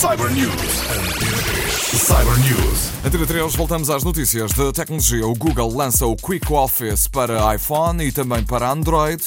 Cyber News. Cyber News. Antena 3, voltamos às notícias de tecnologia. O Google lança o Quick Office para iPhone e também para Android.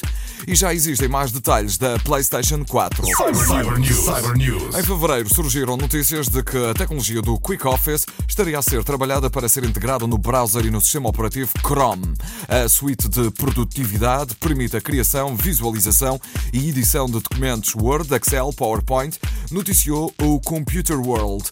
E já existem mais detalhes da PlayStation 4. Cyber, News. Cyber News. Em fevereiro surgiram notícias de que a tecnologia do Quick Office estaria a ser trabalhada para ser integrada no browser e no sistema operativo Chrome. A suite de produtividade permite a criação, visualização e edição de documentos Word, Excel, PowerPoint, noticiou o Computer World.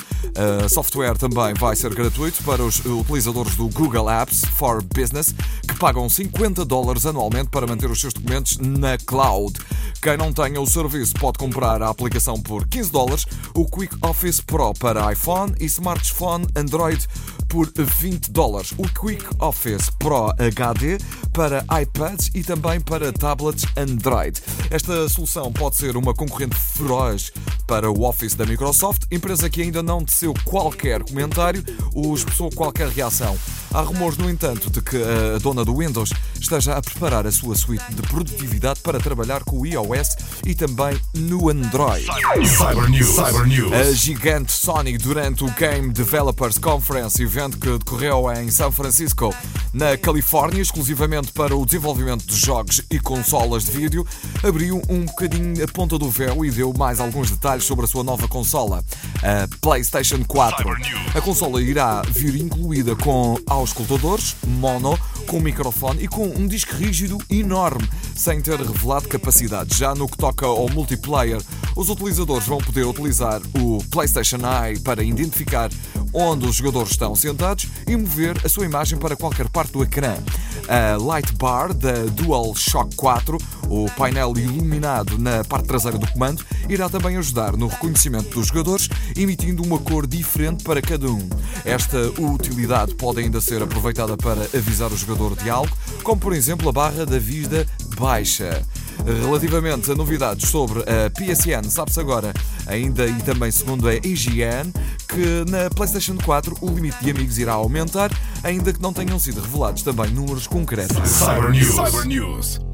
A software também vai ser gratuito para os utilizadores do Google Apps for Business, pagam 50 dólares anualmente para manter os seus documentos na cloud. Quem não tenha o serviço pode comprar a aplicação por 15 dólares, o Quick Office Pro para iPhone e smartphone Android por 20 dólares. O Quick Office Pro HD para iPads e também para tablets Android. Esta solução pode ser uma concorrente feroz para o Office da Microsoft, empresa que ainda não teceu qualquer comentário ou expressou qualquer reação. Há rumores, no entanto, de que a dona do Windows esteja a preparar a sua suite de produtividade para trabalhar com o iOS e também no Android. Cyber News. Cyber News. A gigante Sony, durante o Game Developers Conference, evento que decorreu em São Francisco, na Califórnia, exclusivamente para o desenvolvimento de jogos e consolas de vídeo, abriu um bocadinho a ponta do véu e deu mais alguns detalhes sobre a sua nova consola, a PlayStation 4. A consola irá vir incluída com auscultadores mono, com microfone e com um disco rígido enorme, sem ter revelado capacidade. Já no que toca ao multiplayer, os utilizadores vão poder utilizar o PlayStation Eye para identificar onde os jogadores estão sentados e mover a sua imagem para qualquer parte do ecrã. A Light Bar da DualShock 4, o painel iluminado na parte traseira do comando, irá também ajudar no reconhecimento dos jogadores, emitindo uma cor diferente para cada um. Esta utilidade pode ainda ser aproveitada para avisar o jogador de algo, como por exemplo a barra da vida baixa. Relativamente a novidades sobre a PSN, sabe-se agora, ainda e também segundo a IGN, que na PlayStation 4 o limite de amigos irá aumentar, ainda que não tenham sido revelados também números concretos. Cyber News. Cyber News.